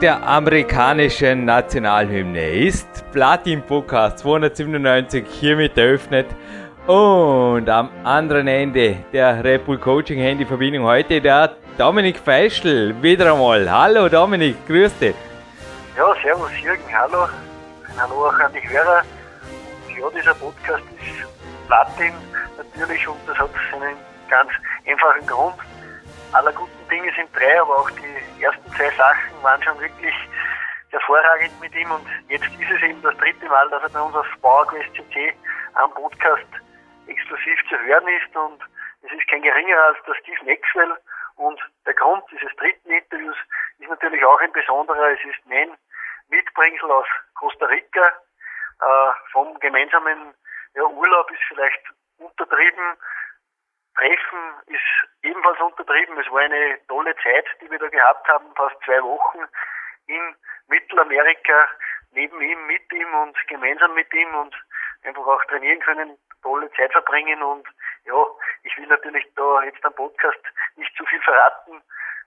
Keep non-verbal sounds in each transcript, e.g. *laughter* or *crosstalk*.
der amerikanischen Nationalhymne ist Platin Podcast 297 hiermit eröffnet. Und am anderen Ende der Red Bull Coaching Handy Verbindung heute der Dominik Feischl wieder einmal. Hallo Dominik, grüß dich. Ja, servus Jürgen, hallo. Hallo auch an die Hörer. Ja, dieser Podcast ist Platin natürlich und das hat einen ganz einfachen Grund. Aller guten Dinge sind drei, aber auch die ersten zwei Sachen waren schon wirklich hervorragend mit ihm und jetzt ist es eben das dritte Mal, dass er bei uns auf PowerQuest CC am Podcast exklusiv zu hören ist und es ist kein geringerer als der Steve Maxwell und der Grund dieses dritten Interviews ist natürlich auch ein besonderer. Es ist mein Mitbringsel aus Costa Rica. Äh, vom gemeinsamen ja, Urlaub ist vielleicht untertrieben, Treffen ist ebenfalls untertrieben. Es war eine tolle Zeit, die wir da gehabt haben, fast zwei Wochen in Mittelamerika, neben ihm, mit ihm und gemeinsam mit ihm und einfach auch trainieren können, tolle Zeit verbringen und ja, ich will natürlich da jetzt am Podcast nicht zu viel verraten.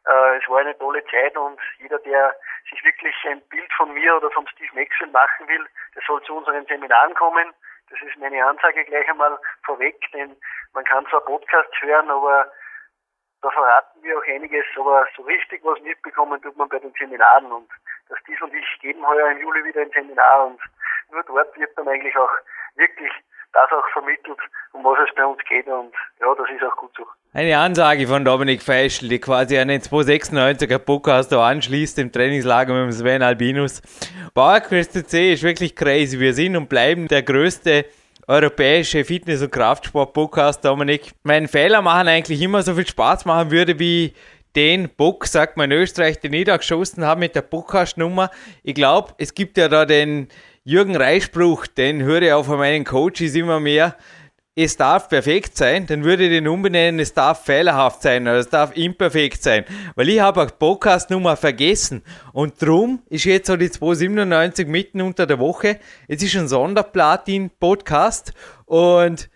Äh, es war eine tolle Zeit und jeder, der sich wirklich ein Bild von mir oder vom Steve Maxwell machen will, der soll zu unseren Seminaren kommen. Das ist meine Ansage gleich einmal vorweg, denn man kann zwar Podcasts hören, aber da verraten wir auch einiges, aber so richtig was mitbekommen tut man bei den Seminaren und das Steve und ich geben heuer im Juli wieder ein Seminar und nur dort wird dann eigentlich auch wirklich das auch vermittelt, um was es bei uns geht und ja, das ist auch gut so. Eine Ansage von Dominik Feischl, die quasi an den 296er Podcast da anschließt im Trainingslager mit dem Sven Albinus. PowerQuest C ist wirklich crazy. Wir sind und bleiben der größte europäische Fitness- und Kraftsport-Podcast, Dominik. Mein Fehler machen eigentlich immer so viel Spaß machen würde, wie den Bock, sagt man in Österreich, den ich da geschossen habe mit der Podcast-Nummer. Ich glaube, es gibt ja da den Jürgen Reichspruch, den höre ich auch von meinen Coaches immer mehr es darf perfekt sein, dann würde ich den umbenennen, es darf fehlerhaft sein oder es darf imperfekt sein. Weil ich habe auch Podcast-Nummer vergessen. Und drum ist jetzt so die 297 mitten unter der Woche. Es ist ein Sonderplatin-Podcast und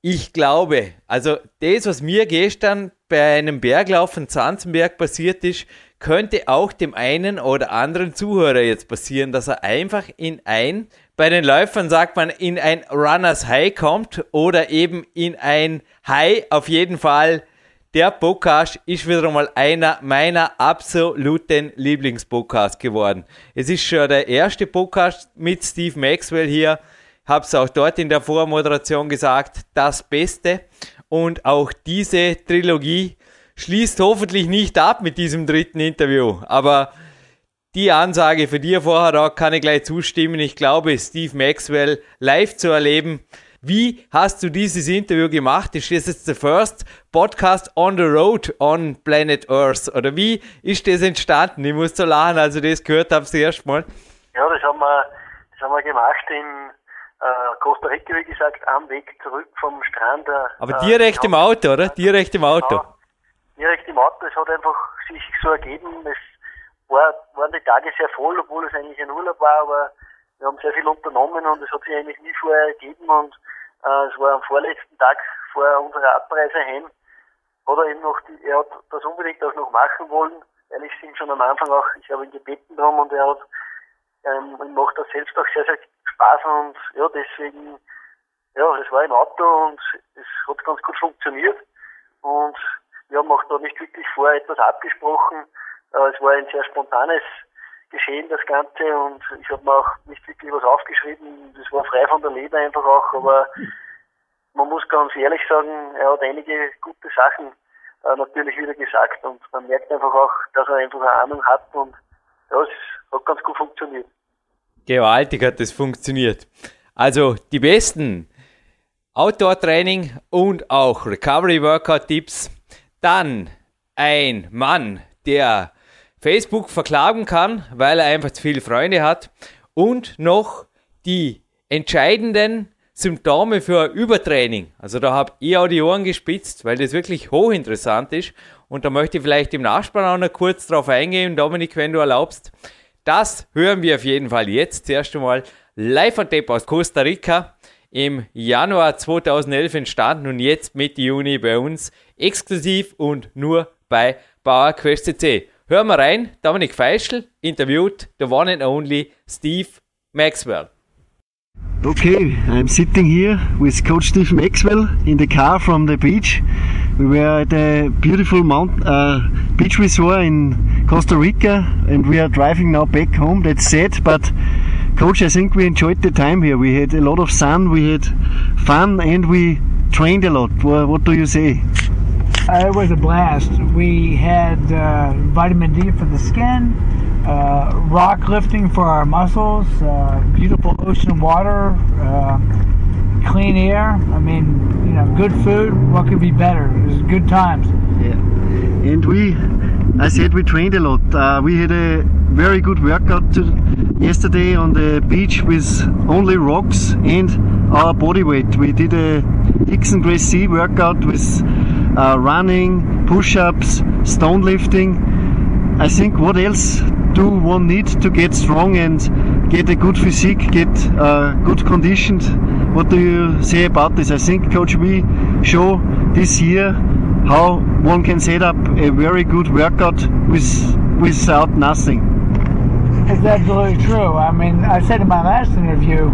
ich glaube, also das, was mir gestern bei einem Berglauf in Zanzenberg passiert ist, könnte auch dem einen oder anderen Zuhörer jetzt passieren, dass er einfach in ein bei den Läufern sagt man, in ein Runners High kommt oder eben in ein High. Auf jeden Fall, der Podcast ist wieder mal einer meiner absoluten Lieblingspodcasts geworden. Es ist schon der erste Podcast mit Steve Maxwell hier. Hab's auch dort in der Vormoderation gesagt, das Beste. Und auch diese Trilogie schließt hoffentlich nicht ab mit diesem dritten Interview. Aber die Ansage für dir vorher da kann ich gleich zustimmen. Ich glaube, Steve Maxwell live zu erleben. Wie hast du dieses Interview gemacht? Ist das jetzt der first podcast on the road on Planet Earth? Oder wie ist das entstanden? Ich muss so lachen, also das gehört habe das erste Mal. Ja, das haben wir, das haben wir gemacht in äh, Costa Rica, wie gesagt, am Weg zurück vom Strand. Äh, Aber direkt im Auto, oder? Direkt im Auto. Direkt im Auto. Es hat einfach sich so ergeben. Es war, waren die Tage sehr voll, obwohl es eigentlich ein Urlaub war, aber wir haben sehr viel unternommen und es hat sich eigentlich nie vorher ergeben und äh, es war am vorletzten Tag vor unserer Abreise heim, hat er eben noch, die, er hat das unbedingt auch noch machen wollen, weil ich ihm schon am Anfang auch, ich habe ihn gebeten drum und er hat, ähm, ihm macht das selbst auch sehr, sehr Spaß und ja, deswegen, ja, das war im Auto und es hat ganz gut funktioniert und wir haben auch da nicht wirklich vorher etwas abgesprochen, äh, es war ein sehr spontanes Geschehen, das Ganze, und ich habe mir auch nicht wirklich was aufgeschrieben. Das war frei von der Leber einfach auch, aber man muss ganz ehrlich sagen, er hat einige gute Sachen äh, natürlich wieder gesagt und man merkt einfach auch, dass er einfach eine Ahnung hat und ja, es hat ganz gut funktioniert. Gewaltig hat es funktioniert. Also die besten Outdoor-Training und auch Recovery-Workout-Tipps. Dann ein Mann, der Facebook verklagen kann, weil er einfach zu viele Freunde hat. Und noch die entscheidenden Symptome für Übertraining. Also da habe ich auch die Ohren gespitzt, weil das wirklich hochinteressant ist. Und da möchte ich vielleicht im Nachspann auch noch kurz drauf eingehen, Dominik, wenn du erlaubst. Das hören wir auf jeden Fall jetzt zuerst einmal live on tape aus Costa Rica im Januar 2011 entstanden und jetzt Mitte Juni bei uns exklusiv und nur bei PowerQuest CC. Hören wir rein, Dominik Feischl interviewt the one and only Steve Maxwell. Okay, I'm sitting here with Coach Steve Maxwell in the car from the beach. We were at a beautiful mount, uh, beach resort in Costa Rica and we are driving now back home. That's sad, but Coach, I think we enjoyed the time here. We had a lot of sun, we had fun, and we trained a lot. What do you say? Uh, it was a blast. We had uh, vitamin D for the skin, uh, rock lifting for our muscles, uh, beautiful ocean water, uh, clean air. I mean, you know, good food. What could be better? It was good times. Yeah, and we, I said we trained a lot. Uh, we had a very good workout to, yesterday on the beach with only rocks and our body weight. We did a Dixon Gracie workout with uh, running, push-ups, stone lifting. I think what else do one need to get strong and get a good physique, get uh, good conditioned? What do you say about this? I think, Coach, we show this year how one can set up a very good workout with without nothing. It's absolutely true. I mean, I said in my last interview,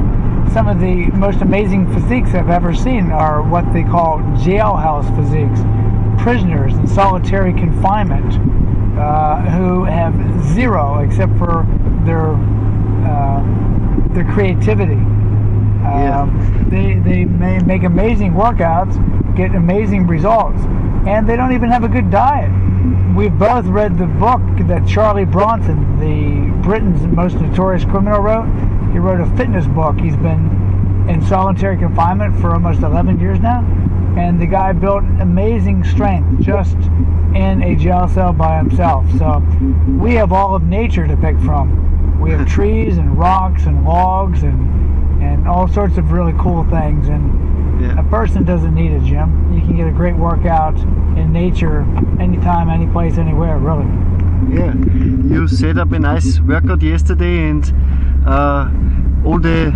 some of the most amazing physiques I've ever seen are what they call jailhouse physiques, prisoners in solitary confinement uh, who have zero except for their uh, their creativity. Yeah. Um, they they may make amazing workouts, get amazing results, and they don't even have a good diet. We've both read the book that Charlie Bronson, the Britain's most notorious criminal, wrote. He wrote a fitness book. He's been in solitary confinement for almost 11 years now, and the guy built amazing strength just in a jail cell by himself. So we have all of nature to pick from. We have *laughs* trees and rocks and logs and and all sorts of really cool things. And Yeah. a person doesn't need a gym. You can get a great workout in nature anytime, any place, anywhere, really. Yeah, you set up a nice workout yesterday, and uh, all the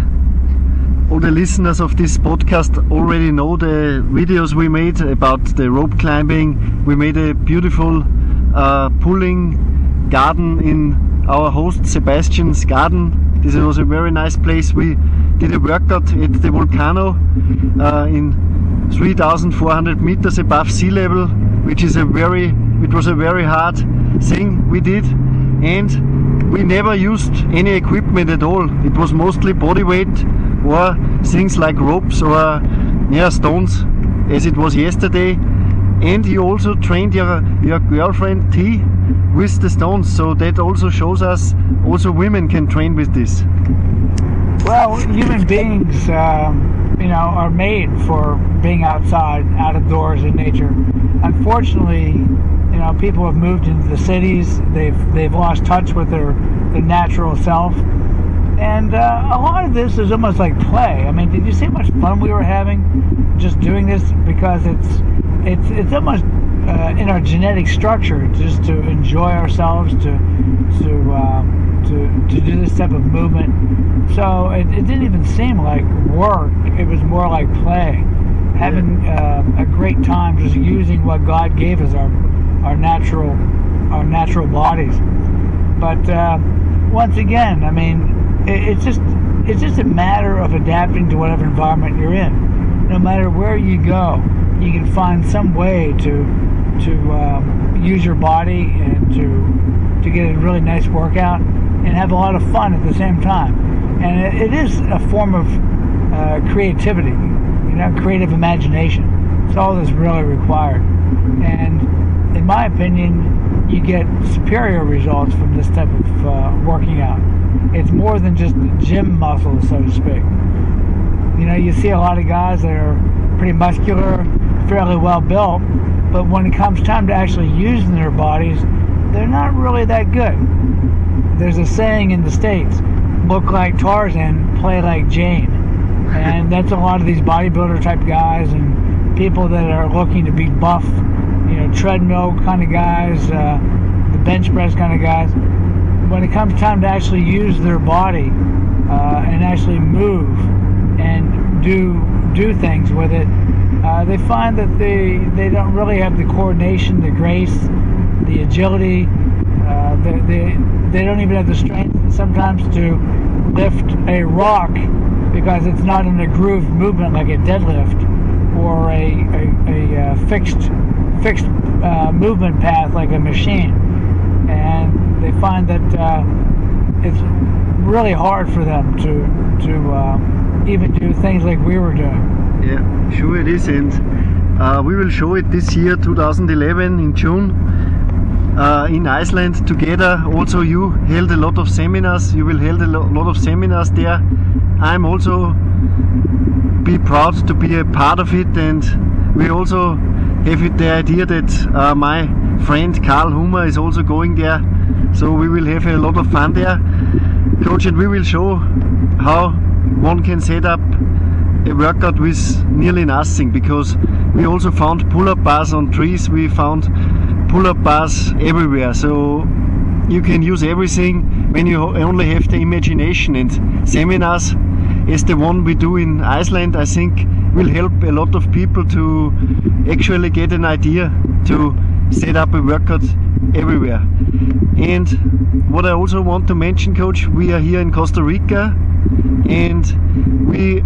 all the listeners of this podcast already know the videos we made about the rope climbing. We made a beautiful uh, pulling garden in our host Sebastian's garden. This was a very nice place. We did a workout at the volcano uh, in 3,400 meters above sea level, which is a very, it was a very hard thing we did, and we never used any equipment at all. It was mostly body weight or things like ropes or yeah stones, as it was yesterday. And you also trained your your girlfriend T with the stones, so that also shows us also women can train with this. Well, human beings, um, you know, are made for being outside, out of doors in nature. Unfortunately, you know, people have moved into the cities. They've they've lost touch with their their natural self, and uh, a lot of this is almost like play. I mean, did you see how much fun we were having just doing this? Because it's it's it's almost uh, in our genetic structure just to enjoy ourselves, to to um, to to do this type of movement. So it, it didn't even seem like work. It was more like play, having uh, a great time, just using what God gave us our our natural our natural bodies. But uh, once again, I mean, it's just it's just a matter of adapting to whatever environment you're in. No matter where you go, you can find some way to to um, use your body and to to get a really nice workout and have a lot of fun at the same time. And it, it is a form of uh, creativity. You know, creative imagination. It's all that's really required. And in my opinion, you get superior results from this type of uh, working out. It's more than just gym muscles, so to speak. You know, you see a lot of guys that are pretty muscular, fairly well built, but when it comes time to actually using their bodies, they're not really that good. There's a saying in the States look like Tarzan, play like Jane. And *laughs* that's a lot of these bodybuilder type guys and people that are looking to be buff, treadmill kind of guys, uh, the bench press kind of guys. When it comes time to actually use their body uh, and actually move and do do things with it, uh, they find that they they don't really have the coordination, the grace, the agility. Uh, they, they they don't even have the strength sometimes to lift a rock because it's not in a groove movement like a deadlift or a, a, a uh, fixed fixed uh, movement path like a machine. And they find that uh, it's really hard for them to to uh, even do things like we were doing. Yeah, sure it is, and uh, we will show it this year, 2011, in June. Uh, in Iceland together. Also, you held a lot of seminars. You will held a lo lot of seminars there. I'm also be proud to be a part of it, and we also have the idea that uh, my friend Karl Hummer is also going there. So we will have a lot of fun there, coach, and we will show how one can set up a workout with nearly nothing because we also found pull-up bars on trees. We found pull-up bars everywhere. So you can use everything when you only have the imagination and seminars as the one we do in Iceland I think will help a lot of people to actually get an idea to set up a workout everywhere. And what I also want to mention coach we are here in Costa Rica and we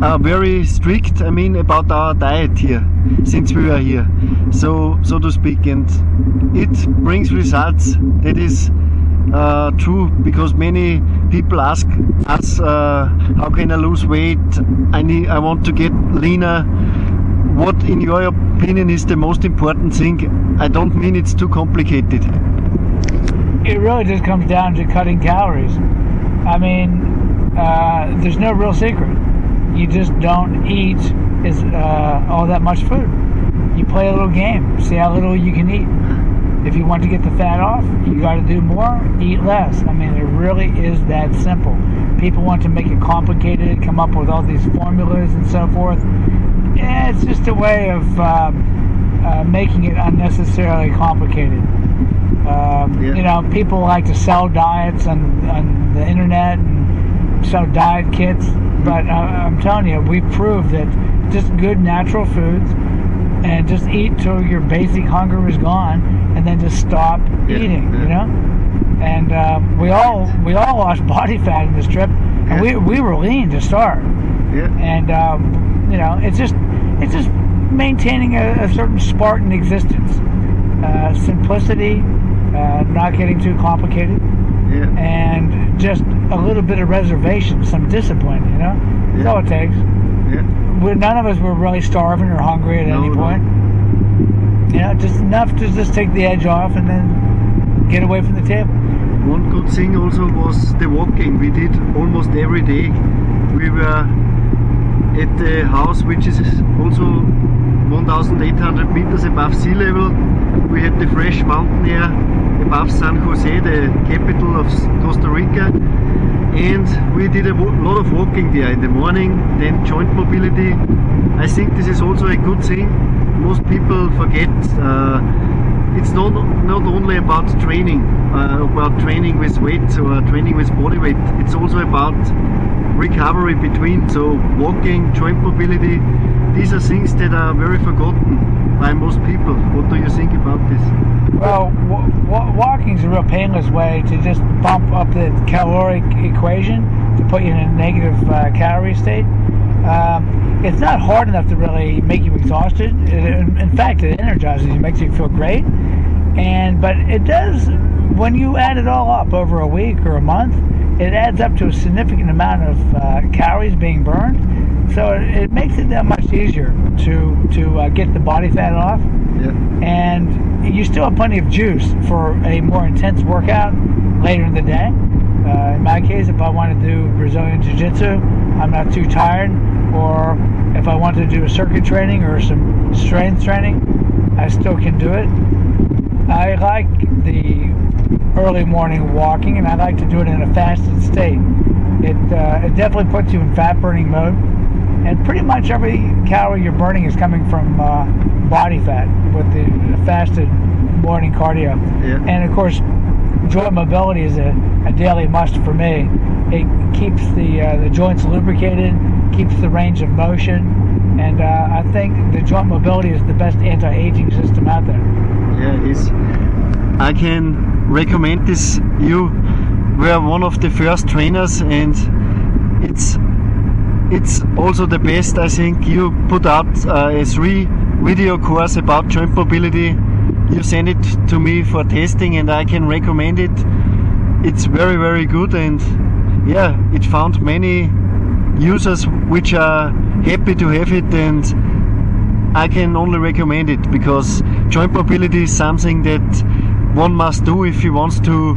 are very strict I mean about our diet here since we are here. So so to speak and it brings results that is uh, true because many people ask us uh, how can I lose weight I need I want to get leaner what in your opinion is the most important thing I don't mean it's too complicated It really just comes down to cutting calories. I mean, uh, there's no real secret. You just don't eat is uh, all that much food. You play a little game, see how little you can eat. If you want to get the fat off, you got to do more, eat less. I mean, it really is that simple. People want to make it complicated, come up with all these formulas and so forth. Yeah, it's just a way of um, uh, making it unnecessarily complicated. Um, Yeah. You know, people like to sell diets on, on the internet and sell diet kits, but uh, I'm telling you, we proved that just good natural foods and just eat till your basic hunger is gone, and then just stop Yeah, eating. yeah. You know, and uh, we all we all lost *laughs* body fat in this trip, and we we were lean to start yeah and um, you know it's just it's just maintaining a, a certain Spartan existence, uh, simplicity, uh, not getting too complicated, yeah and just a little bit of reservation, some discipline. You know, that's all it takes. Yeah we none of us were really starving or hungry at No, any point. You know, just enough to just take the edge off and then get away from the table. One good thing also was the walking. We did almost every day. We were at the house, which is also 1,800 meters above sea level. We had the fresh mountain air above San Jose, the capital of Costa Rica. And we did a lot of walking there in the morning, then joint mobility. I think this is also a good thing. Most people forget uh, it's not not only about training, uh, about training with weights or training with body weight. It's also about recovery between. So walking, joint mobility. These are things that are very forgotten by most people. What do you think about this? Well, walking is a real painless way to just bump up the caloric equation to put you in a negative uh, calorie state. Um, it's not hard enough to really make you exhausted. It, in in fact, it energizes you, makes you feel great. And but it does when you add it all up over a week or a month, it adds up to a significant amount of uh, calories being burned. So it, it, makes it that much easier to to uh, get the body fat off. Yeah. And you still have plenty of juice for a more intense workout later in the day. Uh, in my case, if I want to do Brazilian Jiu Jitsu, I'm not too tired. Or if I want to do a circuit training or some strength training, I still can do it. I like the early morning walking, and I like to do it in a fasted state. It uh, it definitely puts you in fat burning mode, and pretty much every calorie you're burning is coming from uh, body fat with the, the fasted morning cardio. Yeah. And of course, joint mobility is a, a daily must for me. It keeps the uh, the joints lubricated, keeps the range of motion, and uh, I think the joint mobility is the best anti-aging system out there. Yeah, it is. I can recommend this. You were one of the first trainers, and it's it's also the best. I think you put out uh, a three video course about joint mobility. You send it to me for testing, and I can recommend it. It's very very good, and yeah, it found many users which are happy to have it and I can only recommend it because joint mobility is something that one must do if he wants to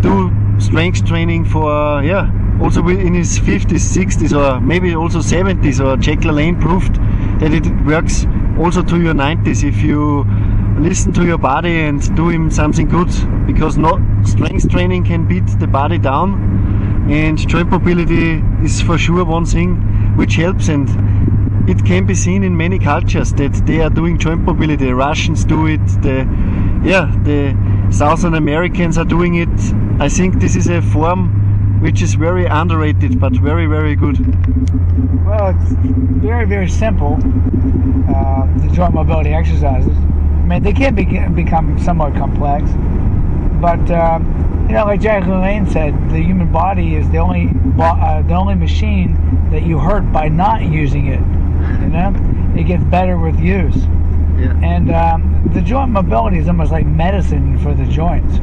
do strength training for yeah also in his 50s 60s or maybe also 70s or Jack LaLanne proved that it works also to your 90s if you listen to your body and do him something good because no strength training can beat the body down and joint mobility is for sure one thing which helps and it can be seen in many cultures that they are doing joint mobility. The Russians do it. The yeah, the Southern Americans are doing it. I think this is a form which is very underrated, but very very good. Well, it's very very simple. Uh, the joint mobility exercises. I mean, they can be, become somewhat complex, but. Uh, you know, like Jack LaLanne said, the human body is the only uh, the only machine that you hurt by not using it. You know, it gets better with use. Yeah. And um, the joint mobility is almost like medicine for the joints.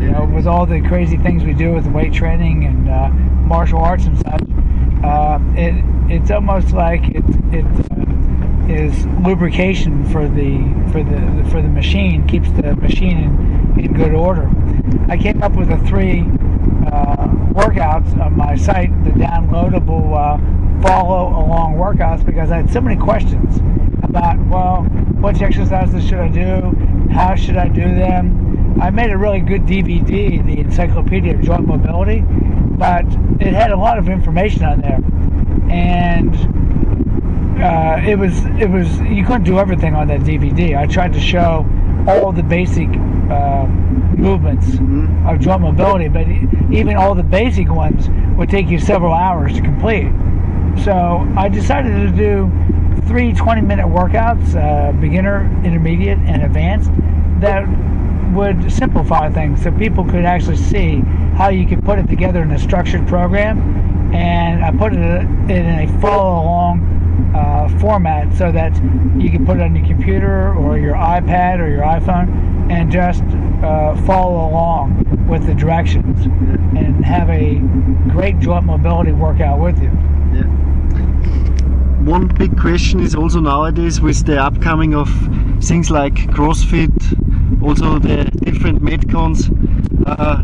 You know, with all the crazy things we do with weight training and uh, martial arts and such, uh, it it's almost like it it uh, is lubrication for the for the for the machine, keeps the machine in, in good order. I came up with a three uh, workouts on my site, the downloadable uh, follow along workouts, because I had so many questions about, well, which exercises should I do? How should I do them? I made a really good DVD, the Encyclopedia of Joint Mobility, but it had a lot of information on there, and uh, it was it was you couldn't do everything on that DVD. I tried to show all the basic uh, movements Mm-hmm. of joint mobility, but even all the basic ones would take you several hours to complete. So I decided to do three 20 minute workouts, uh, beginner, intermediate, and advanced, that would simplify things so people could actually see how you could put it together in a structured program. And I put it in a follow along uh, format so that you can put it on your computer or your iPad or your iPhone and just uh, follow along with the directions and have a great joint mobility workout with you. Yeah. One big question is also nowadays with the upcoming of things like CrossFit, also the different Metcons. Uh,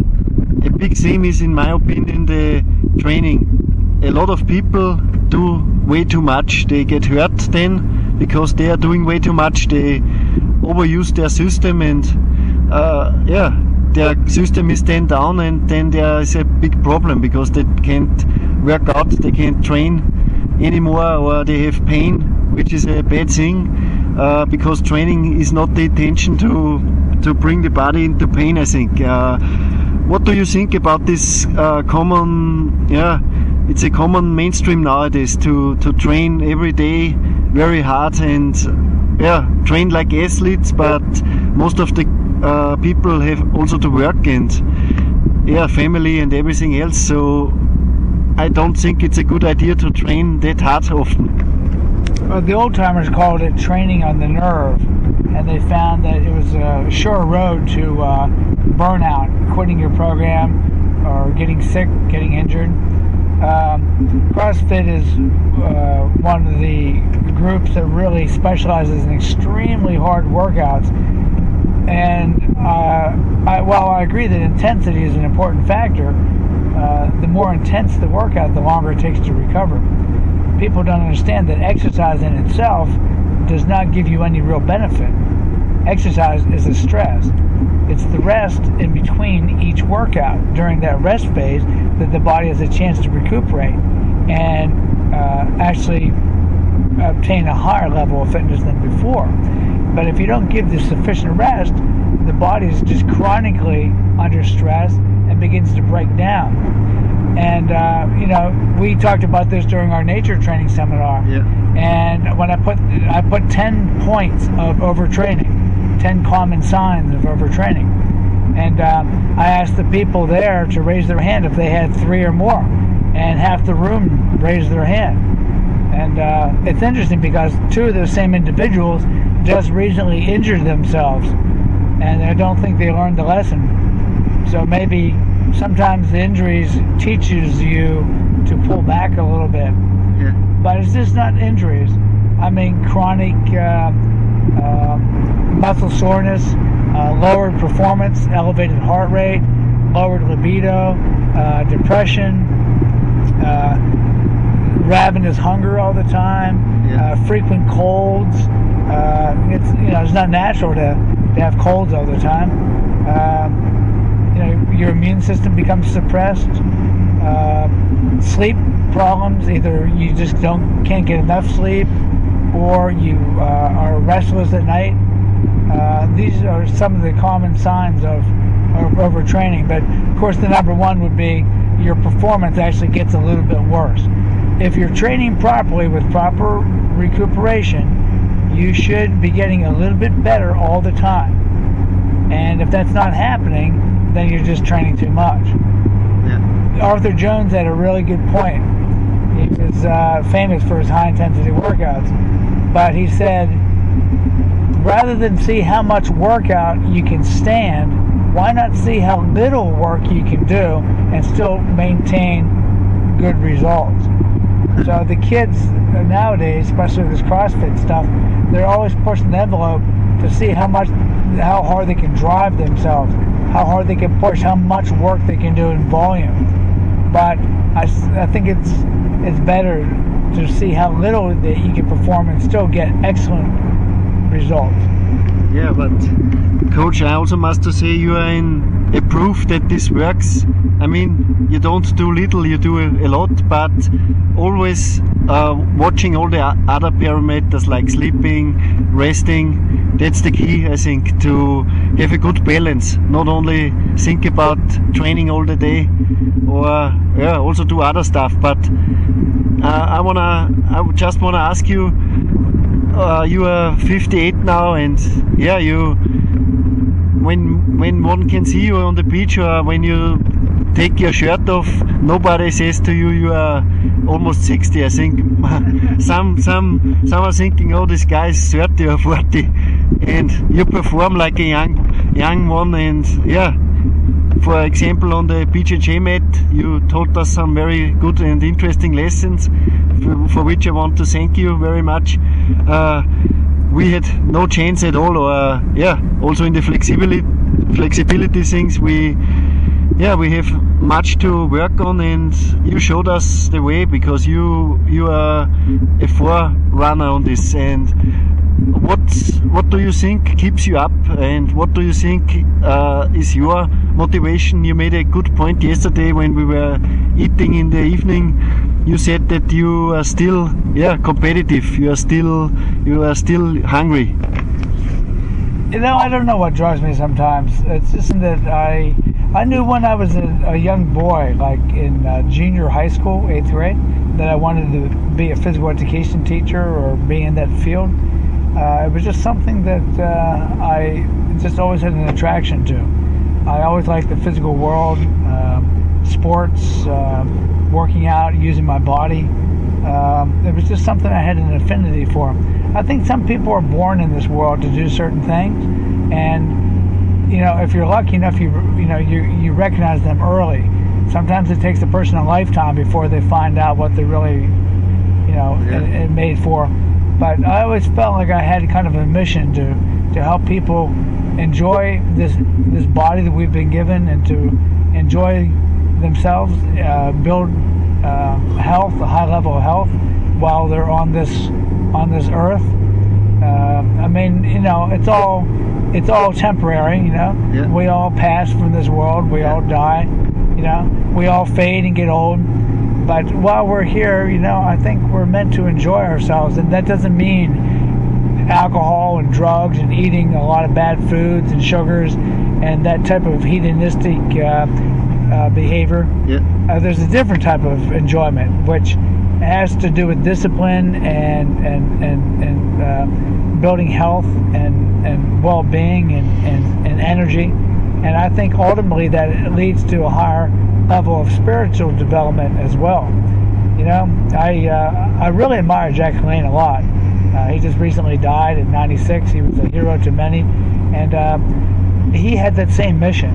a big theme is, in my opinion, the training. A lot of people do way too much. They get hurt then because they are doing way too much. They overuse their system and uh, yeah, their system is then down and then there is a big problem because they can't work out, they can't train anymore or they have pain, which is a bad thing uh, because training is not the intention to to bring the body into pain. I think. Uh, what do you think about this uh, common? Yeah, it's a common mainstream nowadays to to train every day very hard and yeah, train like athletes, but most of the uh, people have also to work and yeah, family and everything else. So I don't think it's a good idea to train that hard often. Well, the old timers called it training on the nerve, and they found that it was a sure road to uh, burnout, quitting your program, or or getting sick, getting injured. Um, CrossFit is uh, one of the groups that really specializes in extremely hard workouts. And uh, I, while I agree that intensity is an important factor, uh, the more intense the workout, the longer it takes to recover. People don't understand that exercise in itself does not give you any real benefit. Exercise is a stress. It's the rest in between each workout during that rest phase that the body has a chance to recuperate and uh, actually obtain a higher level of fitness than before. But if you don't give the sufficient rest, the body is just chronically under stress and begins to break down. And uh, you know, we talked about this during our nature training seminar. Yeah. And when I put I put ten points of overtraining, ten common signs of overtraining, and um, I asked the people there to raise their hand if they had three or more, and half the room raised their hand. And uh, it's interesting because two of those same individuals just recently injured themselves, and I don't think they learned the lesson. So maybe sometimes the injuries teaches you to pull back a little bit, Yeah. but it's just not injuries. I mean chronic uh, uh, muscle soreness, uh, lowered performance, elevated heart rate, lowered libido, uh, depression. Uh, ravenous hunger all the time, Yeah. uh, frequent colds. Uh, it's you know it's not natural to, to have colds all the time. Um, you know your immune system becomes suppressed. Uh, sleep problems. Either you just don't can't get enough sleep, or you uh, are restless at night. Uh, these are some of the common signs of, of overtraining. But of course, the number one would be your performance actually gets a little bit worse. If you're training properly with proper recuperation, you should be getting a little bit better all the time. And if that's not happening, then you're just training too much. Yeah. Arthur Jones had a really good point. He was uh, famous for his high intensity workouts, but he said rather than see how much workout you can stand, why not see how little work you can do and still maintain good results? So the kids nowadays, especially with this CrossFit stuff, they're always pushing the envelope to see how much, how hard they can drive themselves, how hard they can push, how much work they can do in volume. But I, I think it's it's better to see how little that you can perform and still get excellent results. Yeah, but coach, I also must to say you are in a proof that this works. I mean, you don't do little, you do a, a lot, but always uh, watching all the other parameters like sleeping, resting. That's the key, I think, to have a good balance. Not only think about training all the day, or yeah, also do other stuff. But uh, I wanna, I just wanna ask you uh, you are 58 now and yeah you when when one can see you on the beach or when you take your shirt off nobody says to you you are almost 60 i think. *laughs* Some some some are thinking oh this guy is 30 or 40 and you perform like a young young one and yeah for example, on the BJJ mat, you taught us some very good and interesting lessons, for, for which I want to thank you very much. Uh, we had no chance at all, or uh, yeah, also in the flexibility flexibility things, we yeah we have much to work on, and you showed us the way because you you are a forerunner on this and what what do you think keeps you up? And what do you think uh, is your motivation? You made a good point yesterday when we were eating in the evening. You said that you are still yeah competitive. You are still you are still hungry. You know, I don't know what drives me sometimes. It's just that I I knew when I was a, a young boy, like in uh, junior high school, eighth grade, that I wanted to be a physical education teacher or be in that field. Uh, it was just something that uh, I just always had an attraction to. I always liked the physical world, um, sports, um, working out, using my body. Um, it was just something I had an affinity for. I think some people are born in this world to do certain things, and you know, if you're lucky enough, you you know you you recognize them early. sometimes it takes a person a lifetime before they find out what they're really, you know, Yeah. and, and made for. But I always felt like I had kind of a mission to to help people enjoy this this body that we've been given and to enjoy themselves, uh, build uh, health, a high level of health, while they're on this on this earth. Uh, I mean, you know, it's all it's all temporary. You know, Yeah. we all pass from this world. We all die. You know, we all fade and get old. But while we're here, you know, I think we're meant to enjoy ourselves, and that doesn't mean alcohol and drugs and eating a lot of bad foods and sugars and that type of hedonistic uh, uh, behavior. Yeah. Uh, there's a different type of enjoyment, which has to do with discipline and and and, and uh, building health and and well-being and, and and energy. And I think ultimately that it leads to a higher level of spiritual development as well. You know, I uh, I really admire Jack Lane a lot. Uh, he just recently died at 96. He was a hero to many, and uh, he had that same mission.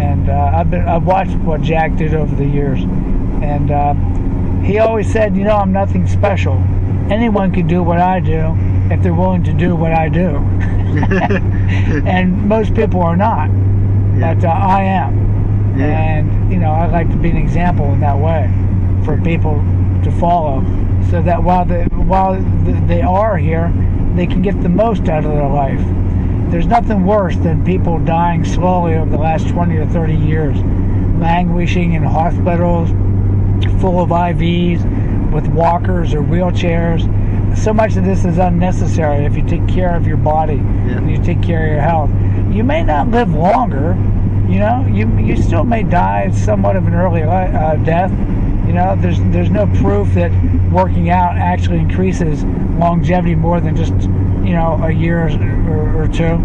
And uh, I've been I've watched what Jack did over the years, and uh, he always said, you know, I'm nothing special. Anyone can do what I do if they're willing to do what I do. *laughs* *laughs* and most people are not. But uh, I am. Yeah. And you know, I like to be an example in that way for people to follow, so that while they while th- they are here, they can get the most out of their life. There's nothing worse than people dying slowly over the last 20 or 30 years, languishing in hospitals, full of IVs, with walkers or wheelchairs. So much of this is unnecessary if you take care of your body Yeah. and you take care of your health. You may not live longer, you know. You you still may die somewhat of an early uh, death. You know, there's there's no proof that working out actually increases longevity more than just you know a year or, or two.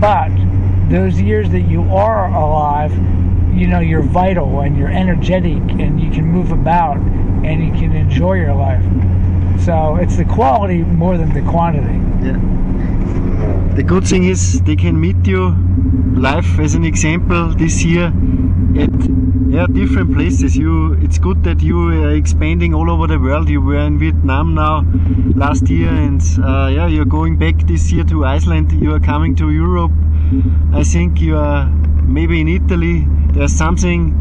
But those years that you are alive, you know, you're vital and you're energetic and you can move about and you can enjoy your life. So it's the quality more than the quantity. Yeah. The good thing is they can meet you live as an example this year at yeah different places. You it's good that you are expanding all over the world. You were in Vietnam now last year, and uh, yeah, you're going back this year to Iceland. You are coming to Europe. I think you are maybe in Italy. There's something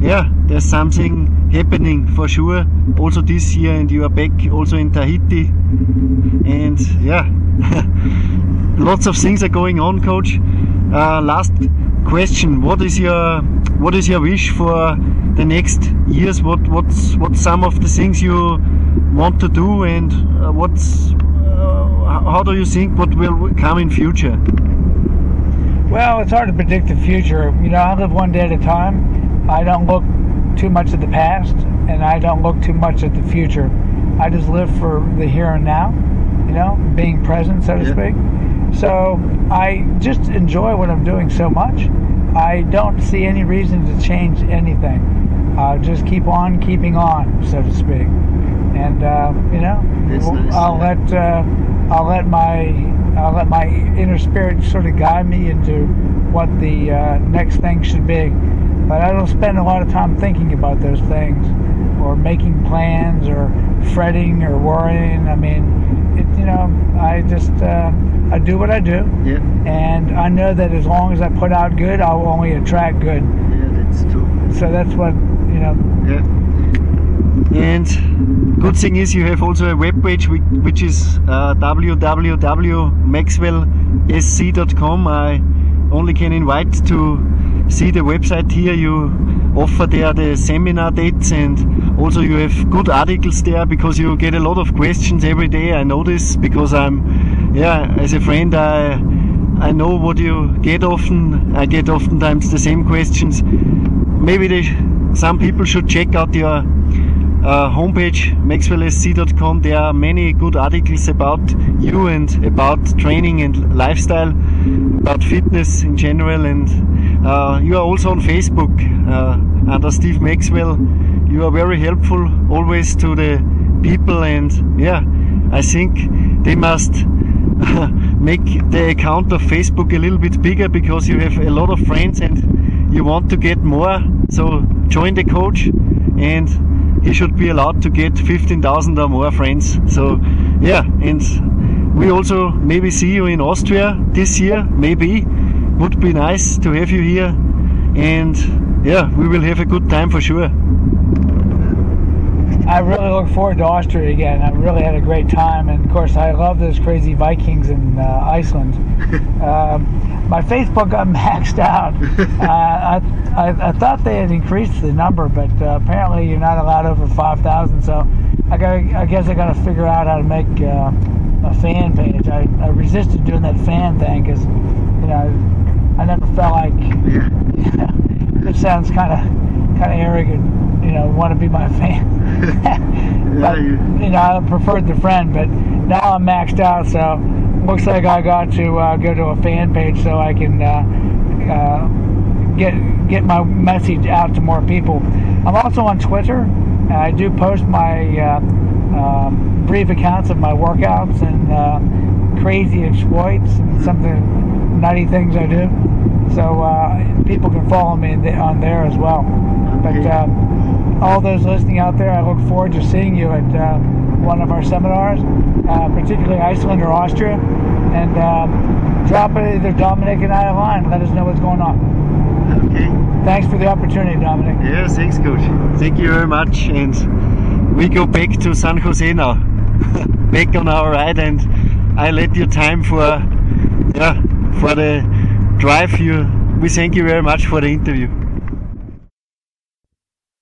yeah, there's something happening for sure also this year, and you are back also in Tahiti. And yeah, *laughs* lots of things are going on, coach. Uh, last question: What is your what is your wish for the next years? What what's what's some of the things you want to do, and uh, what's uh, how do you think what will come in future? Well, it's hard to predict the future. You know, I live one day at a time. I don't look too much at the past, and I don't look too much at the future. I just live for the here and now, you know, being present, so to Yeah. speak. So I just enjoy what I'm doing so much. I don't see any reason to change anything. Uh, just keep on keeping on, so to speak. And uh, you know, nice, I'll let uh, I'll let my I'll let my inner spirit sort of guide me into what the uh, next thing should be. But I don't spend a lot of time thinking about those things, or making plans, or fretting, or worrying. I mean, it, you know, I just uh, I do what I do, Yeah, and I know that as long as I put out good, I will only attract good. yeah, that's true. So that's what you know. Yeah. And good thing is you have also a web page which, which is uh, www.maxwellsc.com. I only can invite to see the website here. You offer there the seminar dates and also you have good articles there because you get a lot of questions every day. I know this because I'm, yeah, as a friend, I I know what you get often. I get oftentimes the same questions. Maybe they, some people should check out your uh, homepage maxwellsc.com. There are many good articles about you and about training and lifestyle, about fitness in general. And uh, you are also on Facebook uh, under Steve Maxwell. You are very helpful always to the people, and yeah, I think they must *laughs* make the account of Facebook a little bit bigger because you have a lot of friends and you want to get more. So join the coach and he should be allowed to get 15,000 or more friends. So yeah, and we also maybe see you in Austria this year, maybe. Would be nice to have you here. And yeah, we will have a good time for sure. I really look forward to Austria again. I really had a great time, and of course, I love those crazy Vikings in uh, Iceland. *laughs* um, my Facebook got *laughs* maxed out. Uh, I, I, I, thought they had increased the number, but uh, apparently you're not allowed over five thousand. So I got, I guess I got to figure out how to make uh, a fan page. I, I resisted doing that fan thing because you know I never felt like *laughs* it sounds kind of kind of arrogant you know, want to be my fan. *laughs* but, you know, I preferred the friend, but now I'm maxed out, so looks like I got to uh, go to a fan page so I can uh, uh, get get my message out to more people. I'm also on Twitter. I do post my uh, um, brief accounts of my workouts and uh, crazy exploits and some of the nutty things I do. So uh, people can follow me on there as well. But all those listening out there, I look forward to seeing you at uh, one of our seminars, uh, particularly Iceland or Austria, and um, drop it either Dominic and I a line. Let us know what's going on. Okay. Thanks for the opportunity, Dominic. Yeah, thanks, coach. Thank you very much. And we go back to San Jose now, *laughs* back on our ride, and I let you time for yeah for the drive. You, we thank you very much for the interview.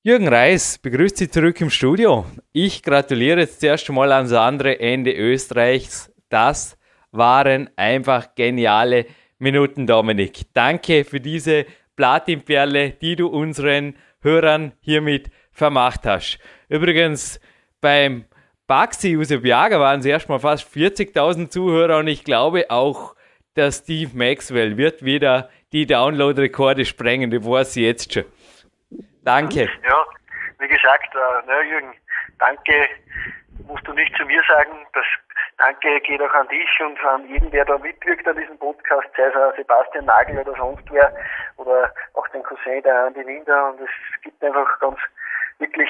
Jürgen Reis begrüßt Sie zurück im Studio. Ich gratuliere jetzt zuerst einmal ans andere Ende Österreichs. Das waren einfach geniale Minuten, Dominik. Danke für diese Platinperle, die du unseren Hörern hiermit vermacht hast. Übrigens, beim Baxi Usebiaga waren es erstmal fast 40.000 Zuhörer und ich glaube auch, der Steve Maxwell wird wieder die Download-Rekorde sprengen, die war sie jetzt schon. Danke. Ja, wie gesagt, äh, na, Jürgen, danke musst du nicht zu mir sagen. Das Danke geht auch an dich und an jeden, der da mitwirkt an diesem Podcast, sei es Sebastian Nagel oder sonst wer, oder auch den Cousin der Andi Winder. Und es gibt einfach ganz wirklich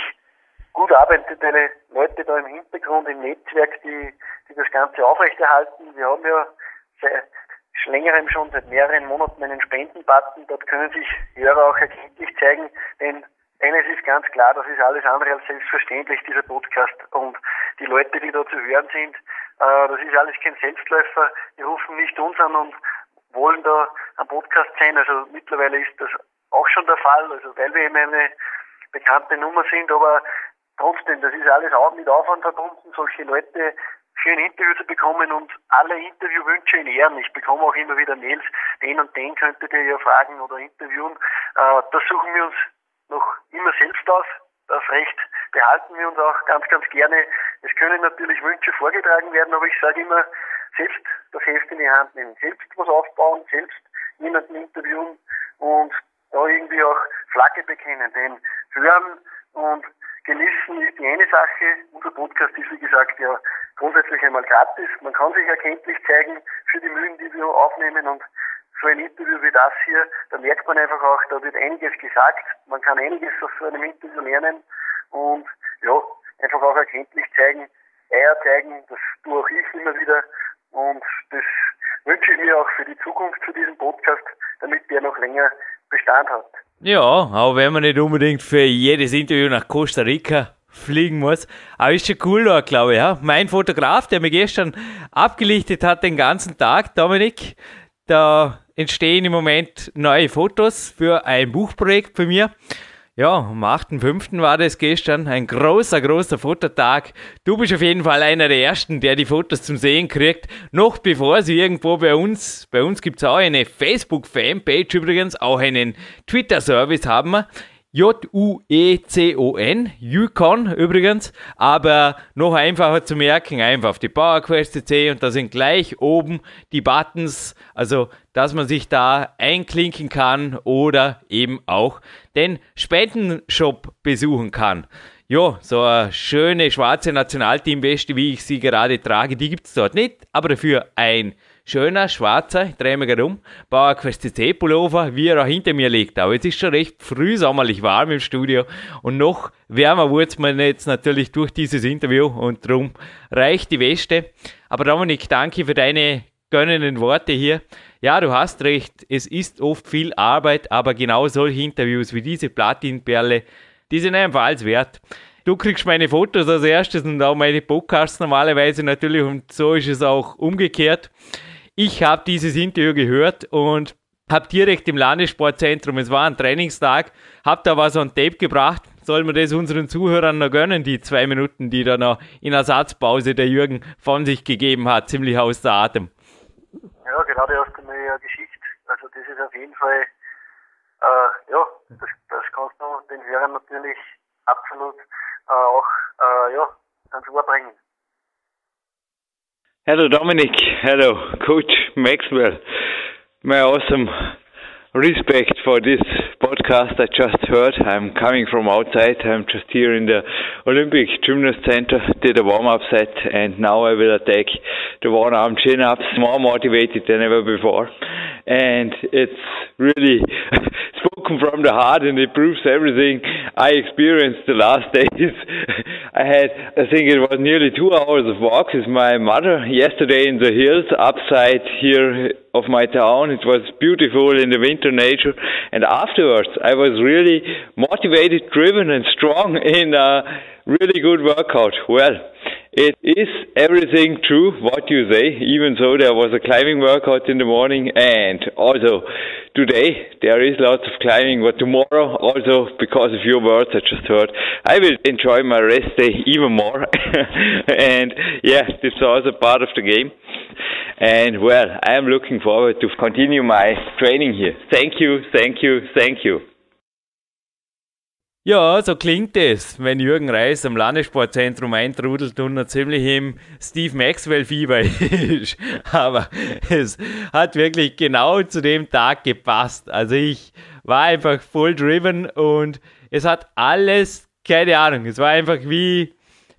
gut arbeitende Leute da im Hintergrund, im Netzwerk, die, die das Ganze aufrechterhalten. Wir haben ja seit längerem schon, seit mehreren Monaten einen Spendenbutton. Dort können sich Hörer auch erkenntlich zeigen, denn eines ist ganz klar, das ist alles andere als selbstverständlich, dieser Podcast. Und die Leute, die da zu hören sind, äh, das ist alles kein Selbstläufer. Die rufen nicht uns an und wollen da am Podcast sein. Also mittlerweile ist das auch schon der Fall, also weil wir eben eine bekannte Nummer sind, aber trotzdem, das ist alles auch mit Aufwand verbunden, solche Leute für ein Interview zu bekommen und alle Interviewwünsche in Ehren. Ich bekomme auch immer wieder Mails, den und den könntet ihr ja fragen oder interviewen. Äh, das suchen wir uns noch immer selbst aus. Das Recht behalten wir uns auch ganz, ganz gerne. Es können natürlich Wünsche vorgetragen werden, aber ich sage immer, selbst das Heft in die Hand nehmen, selbst was aufbauen, selbst jemanden interviewen und da irgendwie auch Flagge bekennen. Denn hören und genießen ist die eine Sache. Unser Podcast ist, wie gesagt, ja grundsätzlich einmal gratis. Man kann sich erkenntlich zeigen für die Mühen, die wir aufnehmen und so ein Interview wie das hier, da merkt man einfach auch, da wird einiges gesagt. Man kann einiges aus so einem Interview lernen und ja, einfach auch erkenntlich zeigen, Eier zeigen, das tue auch ich immer wieder und das wünsche ich mir auch für die Zukunft für diesen Podcast, damit der noch länger Bestand hat. Ja, auch wenn man nicht unbedingt für jedes Interview nach Costa Rica fliegen muss. Aber ist schon cool da, glaube ich. Ja. Mein Fotograf, der mir gestern abgelichtet hat den ganzen Tag, Dominik, da entstehen im Moment neue Fotos für ein Buchprojekt von mir. Ja, am 8.5. war das gestern. Ein großer, großer Fototag. Du bist auf jeden Fall einer der Ersten, der die Fotos zum Sehen kriegt. Noch bevor sie irgendwo bei uns, bei uns gibt's auch eine Facebook-Fanpage übrigens, auch einen Twitter-Service haben wir. J-U-E-C-O-N, Yukon übrigens, aber noch einfacher zu merken, einfach auf die PowerQuest.c und da sind gleich oben die Buttons, also dass man sich da einklinken kann oder eben auch den Spendenshop besuchen kann. Ja, so eine schöne schwarze Nationalteamweste, wie ich sie gerade trage, die gibt es dort nicht, aber dafür ein schöner, schwarzer, ich drehe mich gerade um, Bauerquest CC Pullover, wie er auch hinter mir liegt. Aber es ist schon recht früh sommerlich warm im Studio und noch wärmer wurde es mir jetzt natürlich durch dieses Interview und darum reicht die Weste. Aber Dominik, danke für deine gönnenden Worte hier. Ja, du hast recht, es ist oft viel Arbeit, aber genau solche Interviews wie diese Platinperle, die sind einfach alles wert. Du kriegst meine Fotos als erstes und auch meine Podcasts normalerweise natürlich und so ist es auch umgekehrt. Ich habe dieses Interview gehört und habe direkt im Landessportzentrum, es war ein Trainingstag, habe da was an Tape gebracht. Soll man das unseren Zuhörern noch gönnen, die zwei Minuten, die da noch in Ersatzpause der Jürgen von sich gegeben hat, ziemlich außer Atem. Ja, gerade mir ja Geschichte. Also das ist auf jeden Fall, äh, ja, das, das kannst du den Hörern natürlich absolut äh, auch äh, ja, ans Ohr bringen. Hello Dominic, hello Coach Maxwell. My awesome respect for this podcast I just heard. I'm coming from outside. I'm just here in the Olympic Gymnast Center, did a warm-up set, and now I will attack the one-arm chin-ups, more motivated than ever before. And it's really *laughs* spoken from the heart, and it proves everything I experienced the last *laughs* days. I had, I think it was nearly two hours of walk with my mother yesterday in the hills upside here of my town. It was beautiful in the winter nature, and afterwards I was really motivated, driven, and strong in a really good workout. Well, it is everything true what you say, even though there was a climbing workout in the morning and also today there is lots of climbing, but tomorrow also because of your words I just heard, I will enjoy my rest day even more. *laughs* and yeah, this is also part of the game. And well, I am looking forward to continue my training here. Thank you, thank you, thank you. Ja, so klingt es, wenn Jürgen Reis am Landessportzentrum eintrudelt und noch ziemlich im Steve Maxwell-Fieber *laughs* ist. Aber es hat wirklich genau zu dem Tag gepasst. Also ich war einfach voll driven und es hat alles, keine Ahnung, es war einfach wie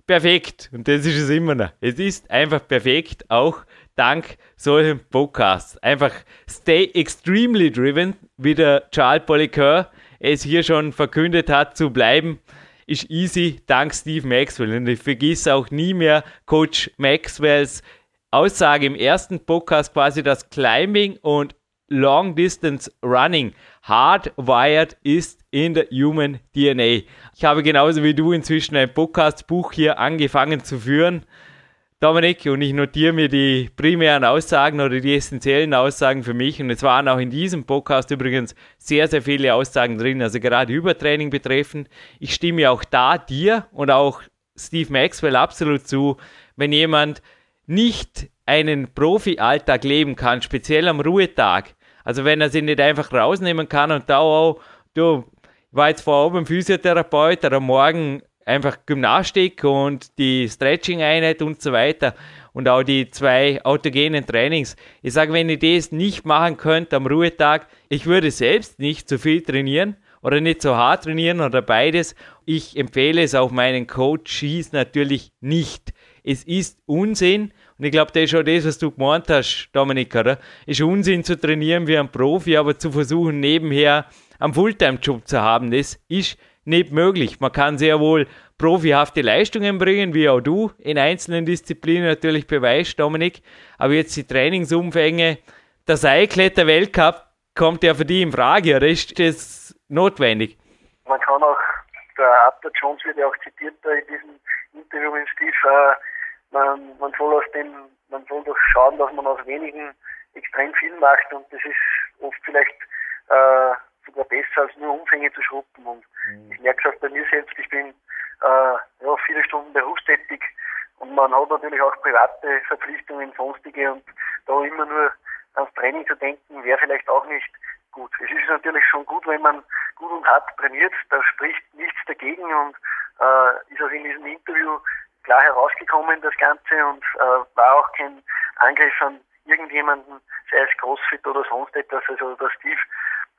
perfekt. Und das ist es immer noch. Es ist einfach perfekt, auch dank solchen Podcasts. Einfach stay extremely driven, wie der Charles Polycur es hier schon verkündet hat zu bleiben, ist easy dank Steve Maxwell. Und ich vergesse auch nie mehr Coach Maxwells Aussage im ersten Podcast quasi, dass Climbing und Long Distance Running hardwired ist in der Human DNA. Ich habe genauso wie du inzwischen ein Podcastbuch hier angefangen zu führen Dominik, und ich notiere mir die primären Aussagen oder die essentiellen Aussagen für mich. Und es waren auch in diesem Podcast übrigens sehr, sehr viele Aussagen drin, also gerade Übertraining betreffend. Ich stimme auch da dir und auch Steve Maxwell absolut zu, wenn jemand nicht einen Profi-Alltag leben kann, speziell am Ruhetag. Also wenn er sich nicht einfach rausnehmen kann und da auch, du, ich war jetzt vor oben Physiotherapeut, oder Morgen einfach Gymnastik und die Stretching-Einheit und so weiter und auch die zwei autogenen Trainings. Ich sage, wenn ihr das nicht machen könnt am Ruhetag, ich würde selbst nicht zu viel trainieren oder nicht so hart trainieren oder beides. Ich empfehle es auch meinen Coaches natürlich nicht. Es ist Unsinn und ich glaube, das ist schon das, was du gemeint hast, Dominik, oder? Es ist Unsinn zu trainieren wie ein Profi, aber zu versuchen, nebenher einen Fulltime-Job zu haben, das ist nicht möglich. Man kann sehr wohl profihafte Leistungen bringen, wie auch du in einzelnen Disziplinen natürlich beweist, Dominik. Aber jetzt die Trainingsumfänge, der Seilkletter-Weltcup kommt ja für die in Frage, oder ist das notwendig? Man kann auch, der Arthur Jones wird ja auch zitiert in diesem Interview mit Steve, äh, man, man soll aus dem, man soll doch schauen, dass man aus wenigen extrem viel macht und das ist oft vielleicht äh, sogar besser als nur Umfänge zu schruppen. Und mhm. ich merke es auch bei mir selbst, ich bin äh, ja, viele Stunden berufstätig und man hat natürlich auch private Verpflichtungen, sonstige und da immer nur ans Training zu denken, wäre vielleicht auch nicht gut. Es ist natürlich schon gut, wenn man gut und hart trainiert, da spricht nichts dagegen und äh, ist auch in diesem Interview klar herausgekommen, das Ganze, und äh, war auch kein Angriff an irgendjemanden, sei es Crossfit oder sonst etwas. Also der Steve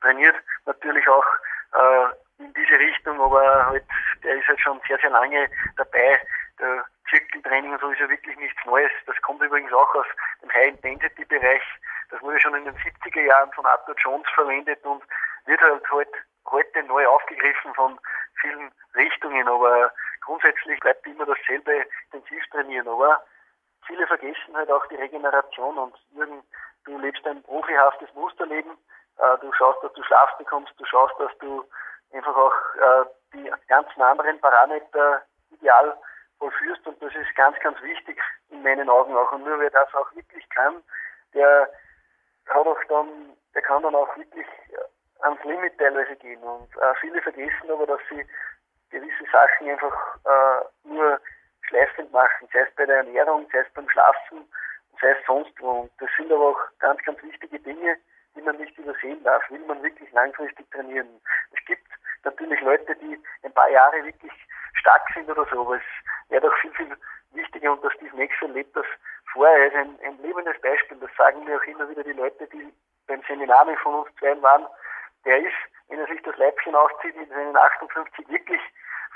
trainiert natürlich auch äh, in diese Richtung, aber halt, der ist halt schon sehr, sehr lange dabei. Der Zirkeltraining und so ist ja wirklich nichts Neues. Das kommt übrigens auch aus dem High-Intensity-Bereich. Das wurde schon in den 70er Jahren von Arthur Jones verwendet und wird halt, halt heute neu aufgegriffen von vielen Richtungen, aber grundsätzlich bleibt immer dasselbe intensiv trainieren. Aber viele vergessen halt auch die Regeneration und Jürgen, du lebst ein profihaftes Musterleben, äh, du schaust, dass du Schlaf bekommst, du schaust, dass du einfach auch äh, die ganzen anderen Parameter ideal vollführst und das ist ganz, ganz wichtig in meinen Augen auch. Und nur wer das auch wirklich kann, der hat auch dann, der kann dann auch wirklich ans Limit teilweise gehen. Und äh, viele vergessen aber, dass sie gewisse Sachen einfach äh, nur schleifend machen, sei es bei der Ernährung, sei es beim Schlafen, sei es sonst wo. Und das sind aber auch ganz, ganz wichtige Dinge, die man nicht übersehen darf, will man wirklich langfristig trainieren. Es gibt natürlich Leute, die ein paar Jahre wirklich stark sind oder so, aber es wäre doch viel, viel wichtiger und der Steve Maxwell lebt das vor. Er ist ein, ein lebendes Beispiel, das sagen mir auch immer wieder die Leute, die beim Seminar von uns zwei waren. Der ist, wenn er sich das Leibchen auszieht, mit seinen 58 wirklich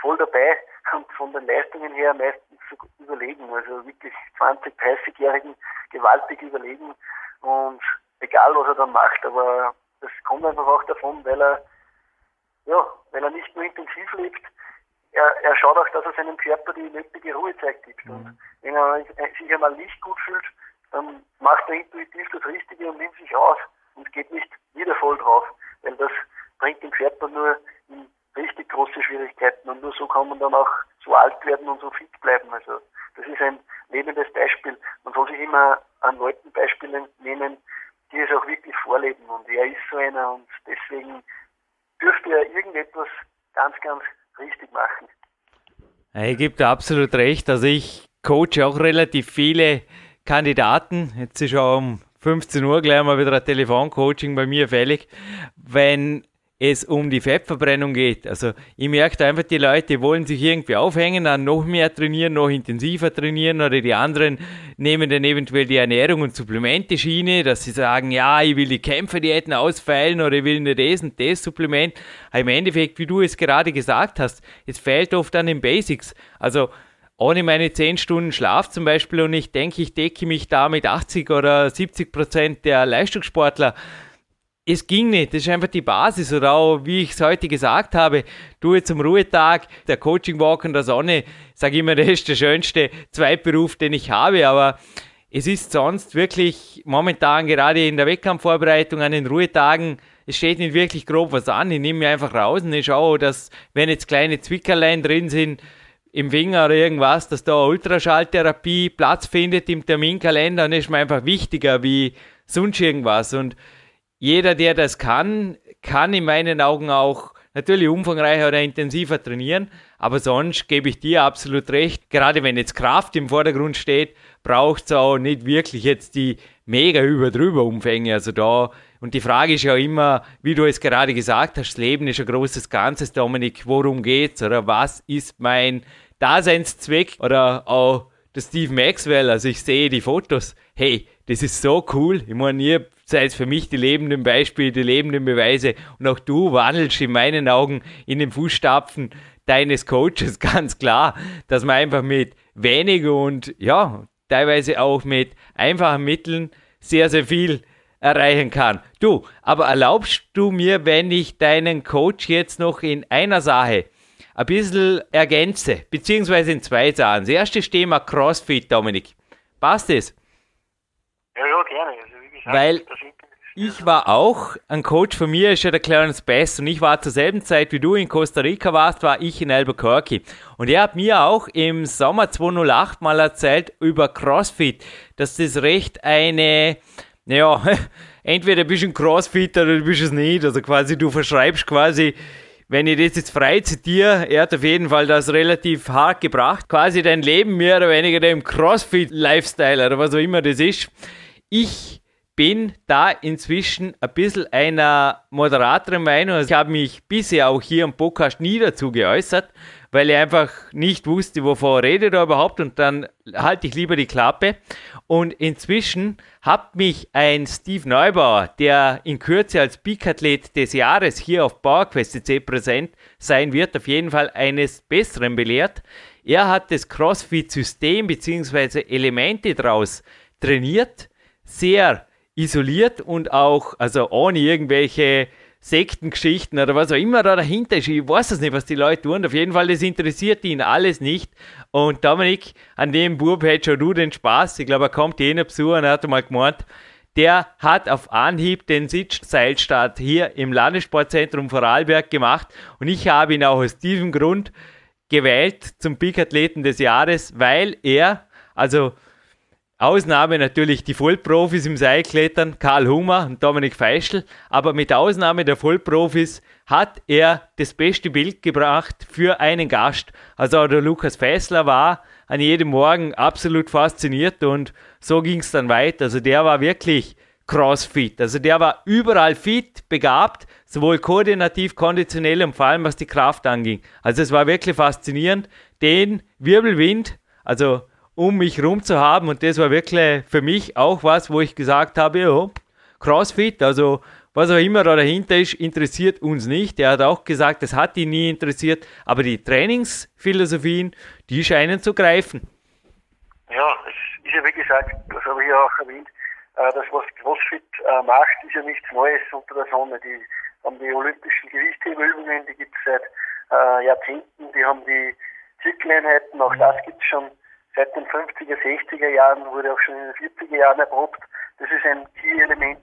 voll dabei und von den Leistungen her meistens überlegen. Also wirklich 20, 30-Jährigen gewaltig überlegen und egal was er dann macht, aber das kommt einfach auch davon, weil er ja, weil er nicht nur intensiv lebt, er, er schaut auch, dass er seinem Körper die nötige Ruhezeit gibt. Mhm. Und wenn er sich einmal nicht gut fühlt, dann macht er intuitiv das Richtige und nimmt sich aus und geht nicht wieder voll drauf, weil das bringt dem Körper nur in richtig große Schwierigkeiten und nur so kann man dann auch so alt werden und so fit bleiben. Also das ist ein lebendes Beispiel. Man soll sich immer an Leuten Beispiele nehmen, die es auch wirklich vorleben und er ist so einer und deswegen dürfte er irgendetwas ganz, ganz richtig machen. Gebe dir absolut recht. Also ich coache auch relativ viele Kandidaten. Jetzt ist auch um 15 Uhr gleich mal wieder ein Telefoncoaching bei mir fällig. Wenn es um die Fettverbrennung geht. Also ich merke einfach, die Leute wollen sich irgendwie aufhängen, an noch mehr trainieren, noch intensiver trainieren oder die anderen nehmen dann eventuell die Ernährung und Supplemente-Schiene, dass sie sagen, ja, ich will die Kämpferdiäten ausfeilen oder ich will nur das und das Supplement. Aber im Endeffekt, wie du es gerade gesagt hast, es fehlt oft an den Basics. Also ohne meine 10 Stunden Schlaf zum Beispiel und ich denke, ich decke mich da mit 80 oder 70 Prozent der Leistungssportler es ging nicht. Das ist einfach die Basis. Oder auch, wie ich es heute gesagt habe, du jetzt am Ruhetag, der Coaching Walk in der Sonne, sage ich immer, *laughs* das ist der schönste Zweitberuf, den ich habe. Aber es ist sonst wirklich momentan gerade in der Wettkampfvorbereitung an den Ruhetagen, es steht nicht wirklich grob was an. Ich nehme mir einfach raus und ich schaue, dass, wenn jetzt kleine Zwickerlein drin sind, im Finger oder irgendwas, dass da Ultraschalltherapie Platz findet im Terminkalender, dann ist mir einfach wichtiger wie sonst irgendwas. Und jeder, der das kann, kann in meinen Augen auch natürlich umfangreicher oder intensiver trainieren, aber sonst gebe ich dir absolut recht. Gerade wenn jetzt Kraft im Vordergrund steht, braucht es auch nicht wirklich jetzt die mega über drüber Umfänge. Also da, und die Frage ist ja immer, wie du es gerade gesagt hast, das Leben ist ein großes Ganzes, Dominik, worum geht's? Oder was ist mein Daseinszweck? Oder auch der Steve Maxwell, also ich sehe die Fotos, hey, das ist so cool. Ich meine, ihr seid für mich die lebenden Beispiele, die lebenden Beweise und auch du wandelst in meinen Augen in den Fußstapfen deines Coaches *laughs* ganz klar, dass man einfach mit wenig und ja, teilweise auch mit einfachen Mitteln sehr, sehr viel erreichen kann. Du, aber erlaubst du mir, wenn ich deinen Coach jetzt noch in einer Sache ein bisschen ergänze, beziehungsweise in zwei Sachen. Das erste Thema CrossFit, Dominik. Passt es? Ja, ja, gerne. Weil ich war auch, ein Coach von mir ist ja der Clarence Best und ich war zur selben Zeit wie du in Costa Rica warst, war ich in Albuquerque. Und er hat mir auch im Sommer 2008 mal erzählt über CrossFit, dass das recht eine, naja, *laughs* entweder bist du ein Crossfitter oder du bist es nicht. Also quasi du verschreibst quasi wenn ich das jetzt frei zitiere, er hat auf jeden Fall das relativ hart gebracht. Quasi dein Leben mehr oder weniger dem Crossfit-Lifestyle oder was auch immer das ist. Ich bin da inzwischen ein bisschen einer moderateren Meinung. Also ich habe mich bisher auch hier im Podcast nie dazu geäußert, weil ich einfach nicht wusste, wovon rede da überhaupt und dann halte ich lieber die Klappe. Und inzwischen hat mich ein Steve Neubauer, der in Kürze als Peak-Athlet des Jahres hier auf PowerQuest.cc präsent sein wird, auf jeden Fall eines Besseren belehrt. Er hat das CrossFit-System bzw. Elemente daraus trainiert sehr isoliert und auch, also ohne irgendwelche Sektengeschichten oder was auch immer da dahinter ist. Ich weiß es nicht, was die Leute tun. Auf jeden Fall, das interessiert ihn alles nicht. Und Dominik, an dem Bub hättest schon du den Spaß. Ich glaube, er kommt jener Besuch und er hat mal gemeint, der hat auf Anhieb den Sitzseilstart hier im Landessportzentrum Vorarlberg gemacht. Und ich habe ihn auch aus diesem Grund gewählt zum Peak-Athleten des Jahres, weil er, also Ausnahme natürlich die Vollprofis im Seilklettern, Karl Hummer und Dominik Feischl, aber mit Ausnahme der Vollprofis hat er das beste Bild gebracht für einen Gast. Also der Lukas Fessler war an jedem Morgen absolut fasziniert und so ging es dann weiter. Also der war wirklich Crossfit. Also der war überall fit, begabt, sowohl koordinativ, konditionell und vor allem was die Kraft anging. Also es war wirklich faszinierend. Den Wirbelwind, also um mich rum zu haben. Und das war wirklich für mich auch was, wo ich gesagt habe, ja, CrossFit, also was auch immer da dahinter ist, interessiert uns nicht. Er hat auch gesagt, das hat ihn nie interessiert, aber die Trainingsphilosophien, die scheinen zu greifen. Ja, es ist ja wie gesagt, das habe ich ja auch erwähnt, äh, das was CrossFit äh, macht, ist ja nichts Neues unter der Sonne. Die haben die olympischen Gewichtheberübungen, die gibt es seit äh, Jahrzehnten, die haben die Zirkeleinheiten, auch das gibt es schon seit den 50er, 60er Jahren, wurde auch schon in den 40er Jahren erprobt. Das ist ein Key-Element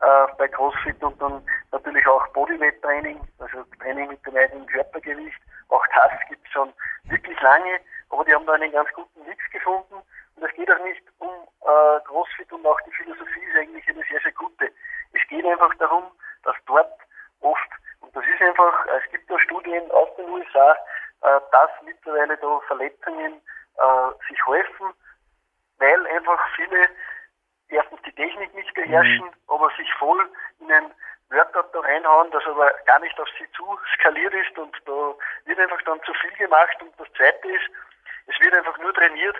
äh, bei CrossFit und dann natürlich auch Bodyweight-Training, also Training mit dem eigenen Körpergewicht. Auch das gibt es schon wirklich lange, aber die haben da einen ganz guten Mix gefunden. Und es geht auch nicht um äh, CrossFit und auch die Philosophie ist eigentlich eine sehr, sehr gute. Es geht einfach darum, dass dort oft, und das ist einfach, es gibt ja Studien aus den USA, äh, dass mittlerweile da Verletzungen äh, sich helfen, weil einfach viele erstens die Technik nicht beherrschen, mhm. aber sich voll in ein Workout da reinhauen, das aber gar nicht auf sie zu skaliert ist und da wird einfach dann zu viel gemacht und das zweite ist, es wird einfach nur trainiert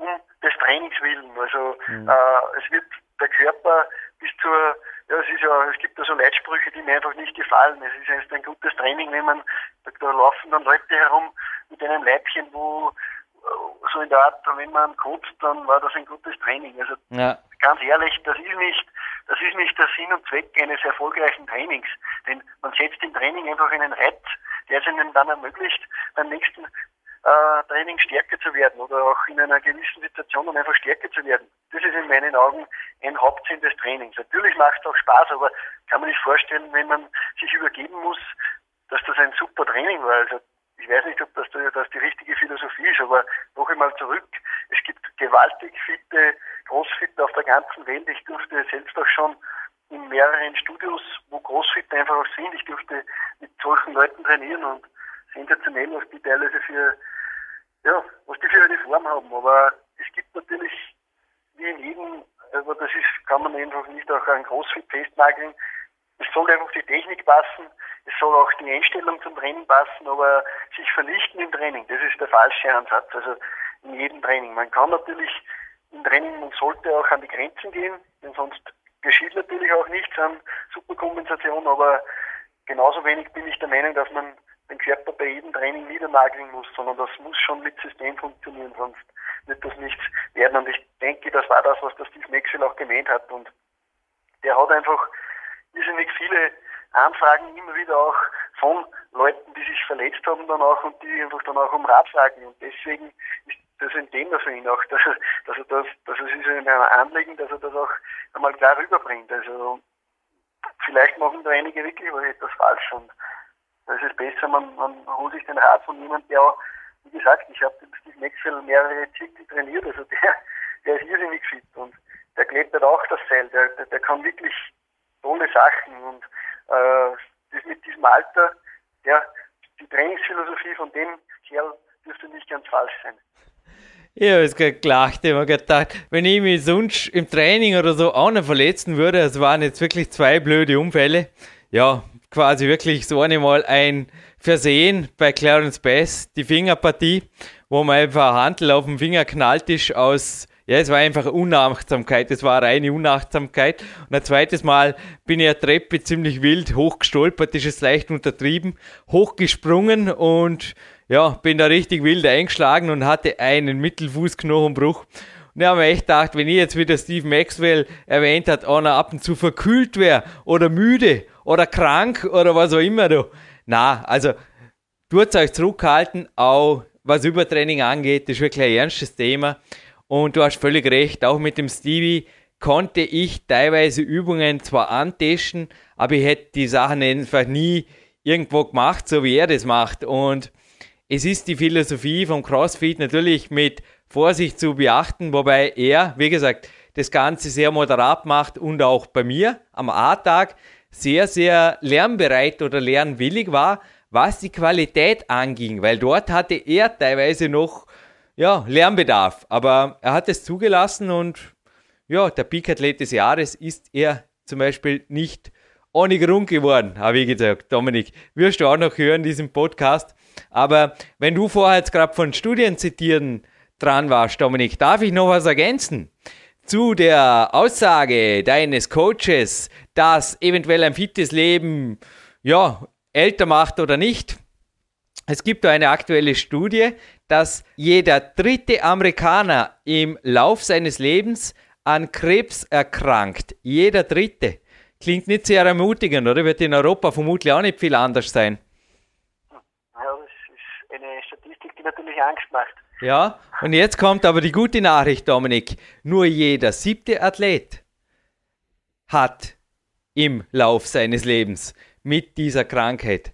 um des Trainings willen. Also mhm. äh, es wird der Körper bis zur, ja es ist ja, es gibt ja so Leitsprüche, die mir einfach nicht gefallen. Es ist erst ein gutes Training, wenn man, da, da laufen dann Leute herum mit einem Leibchen, wo so in der Art, wenn man kotzt, dann war das ein gutes Training. Also ja. ganz ehrlich, das ist nicht, das ist nicht der Sinn und Zweck eines erfolgreichen Trainings. Denn man setzt im Training einfach einen Reiz, der es ihnen dann ermöglicht, beim nächsten äh, Training stärker zu werden oder auch in einer gewissen Situation dann einfach stärker zu werden. Das ist in meinen Augen ein Hauptsinn des Trainings. Natürlich macht es auch Spaß, aber kann man sich vorstellen, wenn man sich übergeben muss, dass das ein super Training war. Also ich weiß nicht, ob das, das die richtige Philosophie ist, aber noch einmal zurück. Es gibt gewaltig fitte Crossfitter auf der ganzen Welt. Ich durfte selbst auch schon in mehreren Studios, wo Crossfitter einfach auch sind. Ich durfte mit solchen Leuten trainieren und sensationell, was die teilweise für, ja, was die für eine Form haben. Aber es gibt natürlich, wie in jedem, aber das ist, kann man einfach nicht auch an Crossfit festnageln. Es soll einfach die Technik passen, es soll auch die Einstellung zum Training passen, aber sich vernichten im Training, das ist der falsche Ansatz. Also in jedem Training. Man kann natürlich im Training, man sollte auch an die Grenzen gehen, denn sonst geschieht natürlich auch nichts an Superkompensation, aber genauso wenig bin ich der Meinung, dass man den Körper bei jedem Training niedernageln muss, sondern das muss schon mit System funktionieren, sonst wird das nichts werden. Und ich denke, das war das, was der Steve Maxwell auch gemeint hat. Und der hat einfach irrsinnig viele Anfragen immer wieder auch von Leuten, die sich verletzt haben dann auch und die einfach dann auch um Rat fragen. Und deswegen ist das ein Thema für ihn auch, *laughs* dass er, dass er das, dass es ist ein Anliegen, dass er das auch einmal klar rüberbringt. Also vielleicht machen da einige wirklich etwas falsch und da ist es besser, man, man holt sich den Rat von jemandem, der auch, wie gesagt, ich habe den Steve Maxwell mehrere Zirkel trainiert, also der, der ist irrsinnig fit und der klettert auch das Seil, der, der, der kann wirklich tolle Sachen und äh, das mit diesem Alter, ja, die Trainingsphilosophie von dem Kerl dürfte nicht ganz falsch sein. Es gerade gelacht, ich habe gedacht, wenn ich mich sonst im Training oder so auch noch verletzen würde, es waren jetzt wirklich zwei blöde Unfälle, ja, quasi wirklich so einmal ein Versehen bei Clarence Bass, die Fingerpartie, wo man einfach Handel auf dem Finger knallt ist aus ja, es war einfach Unachtsamkeit. Es war reine Unachtsamkeit. Und ein zweites Mal bin ich eine Treppe ziemlich wild hochgestolpert, ist es leicht untertrieben, hochgesprungen und ja, bin da richtig wild eingeschlagen und hatte einen Mittelfußknochenbruch. Und ich habe mir echt gedacht, wenn ich jetzt wieder Steve Maxwell erwähnt hat, einer ab und zu verkühlt wäre oder müde oder krank oder was auch immer, du. Na, also tut euch zurückhalten, auch was Übertraining angeht, das ist wirklich ein ernstes Thema. Und du hast völlig recht, auch mit dem Stevie konnte ich teilweise Übungen zwar antesten, aber ich hätte die Sachen einfach nie irgendwo gemacht, so wie er das macht. Und es ist die Philosophie vom CrossFit natürlich mit Vorsicht zu beachten, wobei er, wie gesagt, das Ganze sehr moderat macht und auch bei mir am A-Tag sehr, sehr lernbereit oder lernwillig war, was die Qualität anging, weil dort hatte er teilweise noch ja, Lernbedarf, aber er hat es zugelassen und ja, der Peak-Athlet des Jahres ist er zum Beispiel nicht ohne Grund geworden, habe ich gesagt. Dominik, wirst du auch noch hören, diesen Podcast. Aber wenn du vorher jetzt gerade von Studien zitieren dran warst, Dominik, darf ich noch was ergänzen? Zu der Aussage deines Coaches, dass eventuell ein fittes Leben, ja, älter macht oder nicht. Es gibt da eine aktuelle Studie, dass jeder dritte Amerikaner im Lauf seines Lebens an Krebs erkrankt. Jeder Dritte. Klingt nicht sehr ermutigend, oder? Wird in Europa vermutlich auch nicht viel anders sein. Ja, das ist eine Statistik, die natürlich Angst macht. Ja, und jetzt kommt aber die gute Nachricht, Dominik. Nur jeder siebte Athlet hat im Lauf seines Lebens mit dieser Krankheit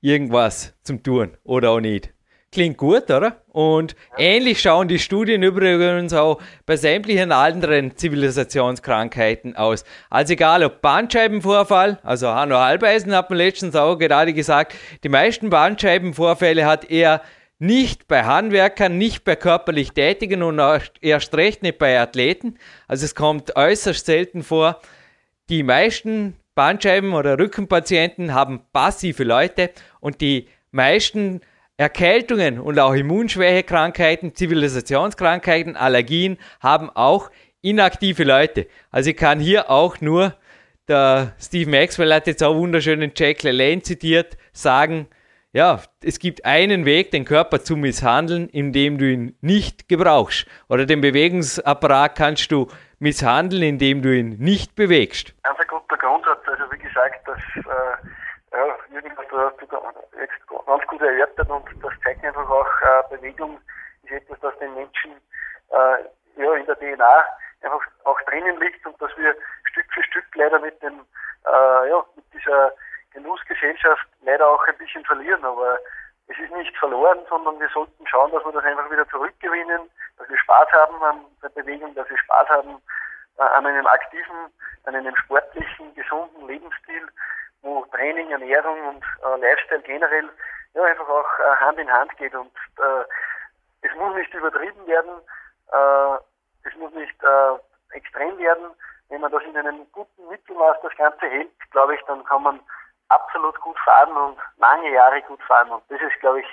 irgendwas zum tun oder auch nicht. Klingt gut, oder? Und ähnlich schauen die Studien übrigens auch bei sämtlichen anderen Zivilisationskrankheiten aus. Also egal ob Bandscheibenvorfall, also Hanno Halbeisen hat mir letztens auch gerade gesagt, die meisten Bandscheibenvorfälle hat er nicht bei Handwerkern, nicht bei körperlich Tätigen und erst recht nicht bei Athleten. Also es kommt äußerst selten vor. Die meisten Bandscheiben- oder Rückenpatienten haben passive Leute und die meisten Erkältungen und auch Immunschwächekrankheiten, Zivilisationskrankheiten, Allergien haben auch inaktive Leute. Also ich kann hier auch nur, der Steve Maxwell hat jetzt auch wunderschönen Jack LaLanne zitiert, sagen, ja, es gibt einen Weg, den Körper zu misshandeln, indem du ihn nicht gebrauchst. Oder den Bewegungsapparat kannst du misshandeln, indem du ihn nicht bewegst. Ganz ein guter Grundsatz. Also wie gesagt, das äh ja, Jürgen, du hast du ganz gut erörtert und das zeigt einfach auch, äh, Bewegung ist etwas, das den Menschen äh, ja, in der DNA einfach auch drinnen liegt und dass wir Stück für Stück leider mit dem äh, ja, mit dieser Genussgesellschaft leider auch ein bisschen verlieren. Aber es ist nicht verloren, sondern wir sollten schauen, dass wir das einfach wieder zurückgewinnen, dass wir Spaß haben an der Bewegung, dass wir Spaß haben äh, an einem aktiven, an einem sportlichen, gesunden Lebensstil wo Training, Ernährung und äh, Lifestyle generell ja, einfach auch äh, Hand in Hand geht. Und äh, es muss nicht übertrieben werden, äh, es muss nicht äh, extrem werden. Wenn man das in einem guten Mittelmaß das Ganze hält, glaube ich, dann kann man absolut gut fahren und lange Jahre gut fahren. Und das ist, glaube ich,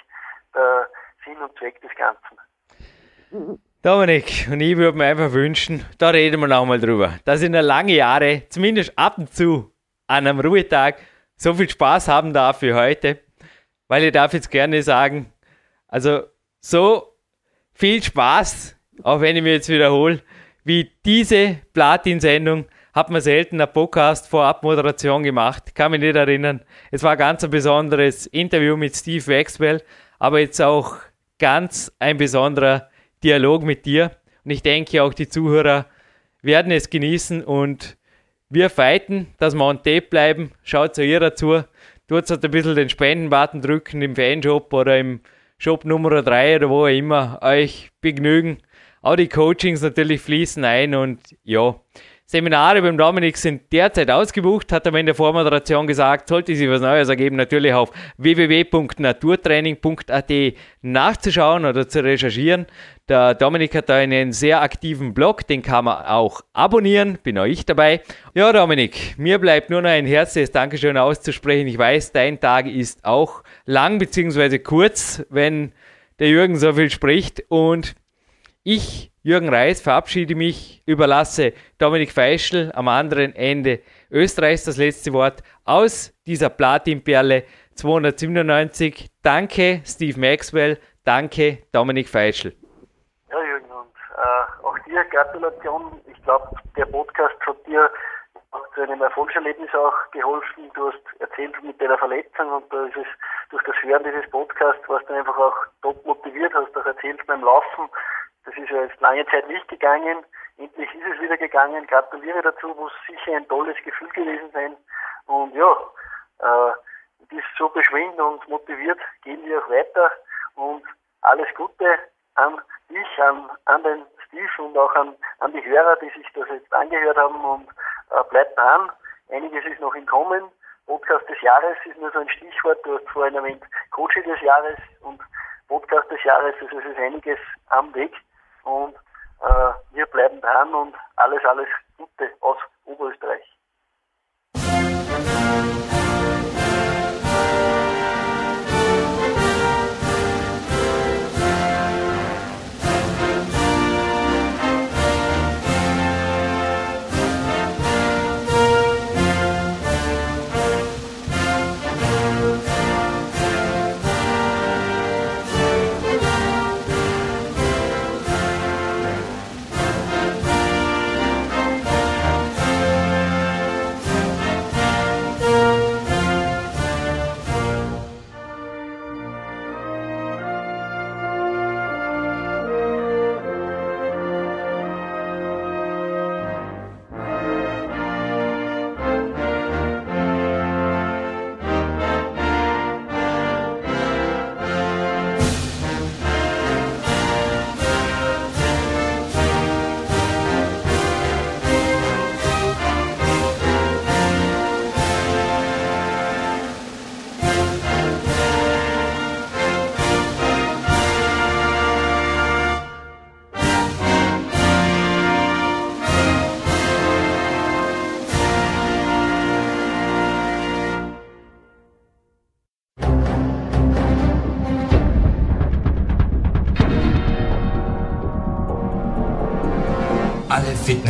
der Sinn und Zweck des Ganzen. Dominik, und ich würde mir einfach wünschen, da reden wir nochmal drüber, dass ich noch lange Jahre, zumindest ab und zu, an einem Ruhetag so viel Spaß haben darf wie heute. Weil ich darf jetzt gerne sagen, also so viel Spaß, auch wenn ich mich jetzt wiederhole, wie diese Platin-Sendung hat man selten ein Podcast vor Abmoderation gemacht. Kann mich nicht erinnern. Es war ganz ein besonderes Interview mit Steve Maxwell, aber jetzt auch ganz ein besonderer Dialog mit dir. Und ich denke auch die Zuhörer werden es genießen und wir fighten, dass wir on tape bleiben. Schaut zu ihr dazu. Tut halt ein bisschen den Spendenbutton drücken im Fanshop oder im Shop Nummer 3 oder wo auch immer euch begnügen. Auch die Coachings natürlich fließen ein und ja, Seminare beim Dominik sind derzeit ausgebucht, hat er mir in der Vormoderation gesagt. Sollte sich was Neues ergeben, natürlich auf www.naturtraining.at nachzuschauen oder zu recherchieren. Der Dominik hat da einen sehr aktiven Blog, den kann man auch abonnieren, bin auch ich dabei. Ja, Dominik, mir bleibt nur noch ein herzliches Dankeschön auszusprechen. Ich weiß, dein Tag ist auch lang bzw. kurz, wenn der Jürgen so viel spricht und ich Jürgen Reis verabschiede mich, überlasse Dominik Feischl am anderen Ende Österreichs das letzte Wort aus dieser Platinperle 297. Danke, Steve Maxwell. Danke, Dominik Feischl. Ja, Jürgen, und äh, auch dir Gratulation. Ich glaube, der Podcast hat dir zu einem Erfolgserlebnis auch geholfen. Du hast erzählt mit deiner Verletzung und da ist es durch das Hören dieses Podcasts warst du einfach auch top motiviert, hast auch erzählt beim Laufen. Das ist ja jetzt lange Zeit nicht gegangen. Endlich ist es wieder gegangen. Gratuliere dazu, muss sicher ein tolles Gefühl gewesen sein. Und ja, äh, bist so beschwingt und motiviert, gehen wir auch weiter und alles Gute an dich, an, an den Steve und auch an, an die Hörer, die sich das jetzt angehört haben und äh, bleibt dran. Einiges ist noch im Kommen. Podcast des Jahres ist nur so ein Stichwort. Du hast vorhin erwähnt, Coach des Jahres und Podcast des Jahres. Also es ist einiges am Weg und äh, wir bleiben dran und alles, alles Gute aus Oberösterreich.